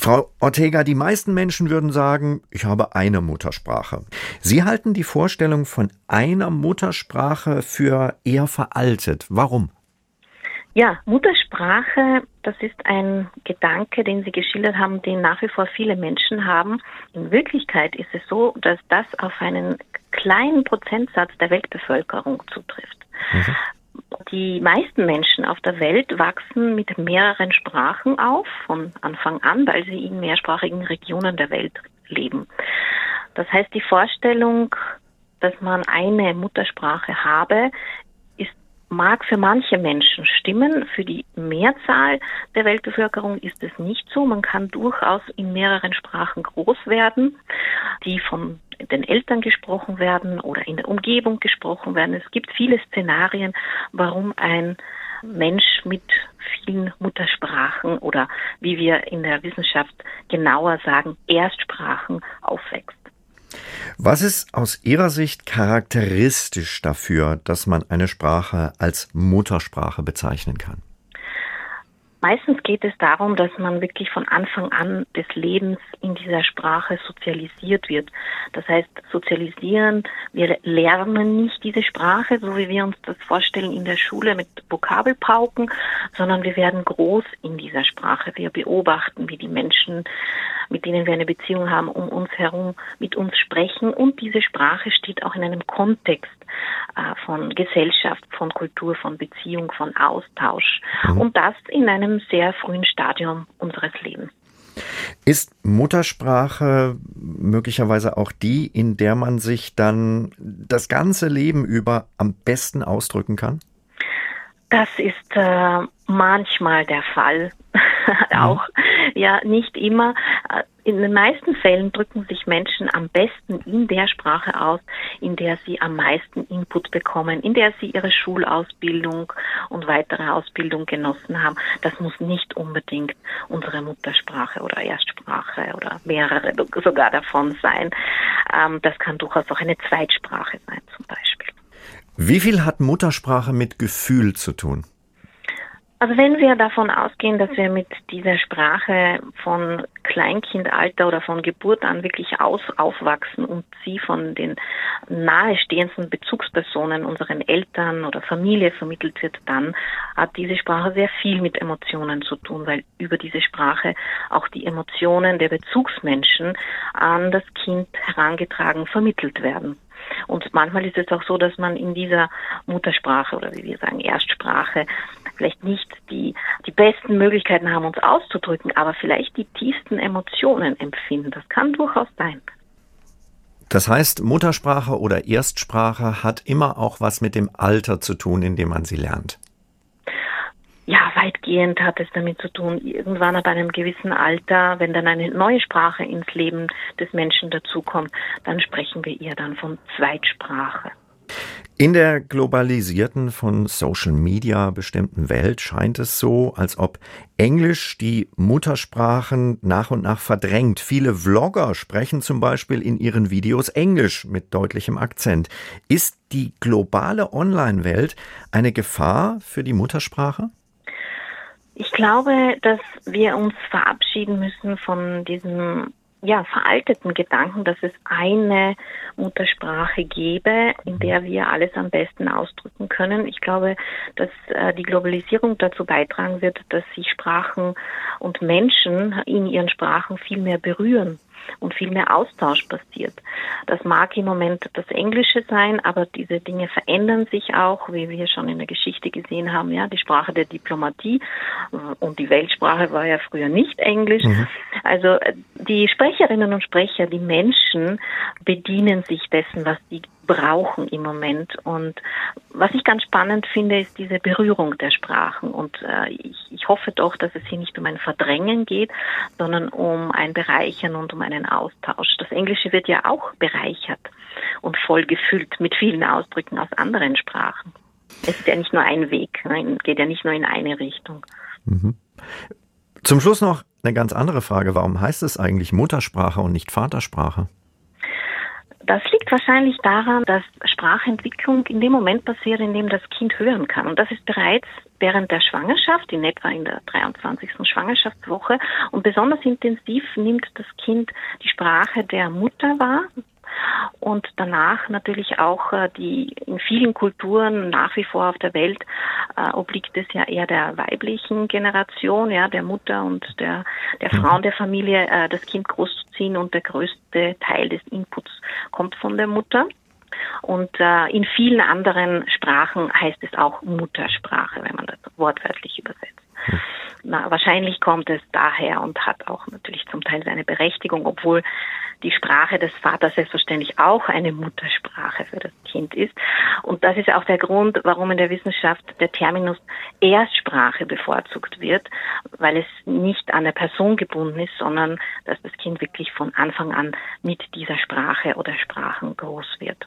Frau Ortega, die meisten Menschen würden sagen, ich habe eine Muttersprache. Sie halten die Vorstellung von einer Muttersprache für eher veraltet. Warum? Ja, Muttersprache, das ist ein Gedanke, den Sie geschildert haben, den nach wie vor viele Menschen haben. In Wirklichkeit ist es so, dass das auf einen kleinen Prozentsatz der Weltbevölkerung zutrifft. Mhm. Die meisten Menschen auf der Welt wachsen mit mehreren Sprachen auf, von Anfang an, weil sie in mehrsprachigen Regionen der Welt leben. Das heißt, die Vorstellung, dass man eine Muttersprache habe, mag für manche Menschen stimmen. Für die Mehrzahl der Weltbevölkerung ist es nicht so. Man kann durchaus in mehreren Sprachen groß werden, die von den Eltern gesprochen werden oder in der Umgebung gesprochen werden. Es gibt viele Szenarien, warum ein Mensch mit vielen Muttersprachen oder wie wir in der Wissenschaft genauer sagen, Erstsprachen aufwächst. Was ist aus Ihrer Sicht charakteristisch dafür, dass man eine Sprache als Muttersprache bezeichnen kann? Meistens geht es darum, dass man wirklich von Anfang an des Lebens in dieser Sprache sozialisiert wird. Das heißt, sozialisieren, wir lernen nicht diese Sprache, so wie wir uns das vorstellen in der Schule mit Vokabelpauken, sondern wir werden groß in dieser Sprache. Wir beobachten, wie die Menschen, mit denen wir eine Beziehung haben, um uns herum mit uns sprechen und diese Sprache steht auch in einem Kontext äh, von Gesellschaft, von Kultur, von Beziehung, von Austausch mhm. und das in einem sehr frühen Stadium unseres Lebens. Ist Muttersprache möglicherweise auch die, in der man sich dann das ganze Leben über am besten ausdrücken kann? Das ist äh, manchmal der Fall. auch ja nicht immer. In den meisten Fällen drücken sich Menschen am besten in der Sprache aus, in der sie am meisten Input bekommen, in der sie ihre Schulausbildung und weitere Ausbildung genossen haben. Das muss nicht unbedingt unsere Muttersprache oder Erstsprache oder mehrere sogar davon sein. Ähm, das kann durchaus auch eine Zweitsprache sein zum Beispiel. Wie viel hat Muttersprache mit Gefühl zu tun? Also wenn wir davon ausgehen, dass wir mit dieser Sprache von Kleinkindalter oder von Geburt an wirklich aus, aufwachsen und sie von den nahestehenden Bezugspersonen, unseren Eltern oder Familie vermittelt wird, dann hat diese Sprache sehr viel mit Emotionen zu tun, weil über diese Sprache auch die Emotionen der Bezugsmenschen an das Kind herangetragen vermittelt werden. Und manchmal ist es auch so, dass man in dieser Muttersprache oder wie wir sagen Erstsprache vielleicht nicht die, die besten Möglichkeiten haben, uns auszudrücken, aber vielleicht die tiefsten Emotionen empfinden. Das kann durchaus sein. Das heißt, Muttersprache oder Erstsprache hat immer auch was mit dem Alter zu tun, in dem man sie lernt. Weitgehend hat es damit zu tun, irgendwann ab einem gewissen Alter, wenn dann eine neue Sprache ins Leben des Menschen dazukommt, dann sprechen wir eher dann von Zweitsprache. In der globalisierten, von Social Media bestimmten Welt scheint es so, als ob Englisch die Muttersprachen nach und nach verdrängt. Viele Vlogger sprechen zum Beispiel in ihren Videos Englisch mit deutlichem Akzent. Ist die globale Online-Welt eine Gefahr für die Muttersprache? Ich glaube, dass wir uns verabschieden müssen von diesem ja, veralteten Gedanken, dass es eine Muttersprache gäbe, in der wir alles am besten ausdrücken können. Ich glaube, dass äh, die Globalisierung dazu beitragen wird, dass sich Sprachen und Menschen in ihren Sprachen viel mehr berühren und viel mehr Austausch passiert. Das mag im Moment das Englische sein, aber diese Dinge verändern sich auch, wie wir schon in der Geschichte gesehen haben, ja, die Sprache der Diplomatie und die Weltsprache war ja früher nicht Englisch. Mhm. Also äh, die Sprecherinnen und Sprecher, die Menschen bedienen sich dessen, was sie brauchen im Moment. Und was ich ganz spannend finde, ist diese Berührung der Sprachen. Und äh, ich, ich hoffe doch, dass es hier nicht um ein Verdrängen geht, sondern um ein Bereichern und um einen Austausch. Das Englische wird ja auch bereichert und voll gefüllt mit vielen Ausdrücken aus anderen Sprachen. Es ist ja nicht nur ein Weg, nein, geht ja nicht nur in eine Richtung. Mhm. Zum Schluss noch eine ganz andere Frage. Warum heißt es eigentlich Muttersprache und nicht Vatersprache? Das liegt wahrscheinlich daran, dass Sprachentwicklung in dem Moment passiert, in dem das Kind hören kann. Und das ist bereits während der Schwangerschaft, in etwa in der 23. Schwangerschaftswoche. Und besonders intensiv nimmt das Kind die Sprache der Mutter wahr, und danach natürlich auch äh, die in vielen Kulturen nach wie vor auf der Welt äh, obliegt es ja eher der weiblichen Generation, ja, der Mutter und der, der mhm. Frauen der Familie, äh, das Kind großzuziehen und der größte Teil des Inputs kommt von der Mutter. Und äh, in vielen anderen Sprachen heißt es auch Muttersprache, wenn man das wortwörtlich übersetzt. Na, wahrscheinlich kommt es daher und hat auch natürlich zum Teil seine Berechtigung, obwohl die Sprache des Vaters selbstverständlich auch eine Muttersprache für das Kind ist. Und das ist auch der Grund, warum in der Wissenschaft der Terminus Erstsprache bevorzugt wird, weil es nicht an der Person gebunden ist, sondern dass das Kind wirklich von Anfang an mit dieser Sprache oder Sprachen groß wird.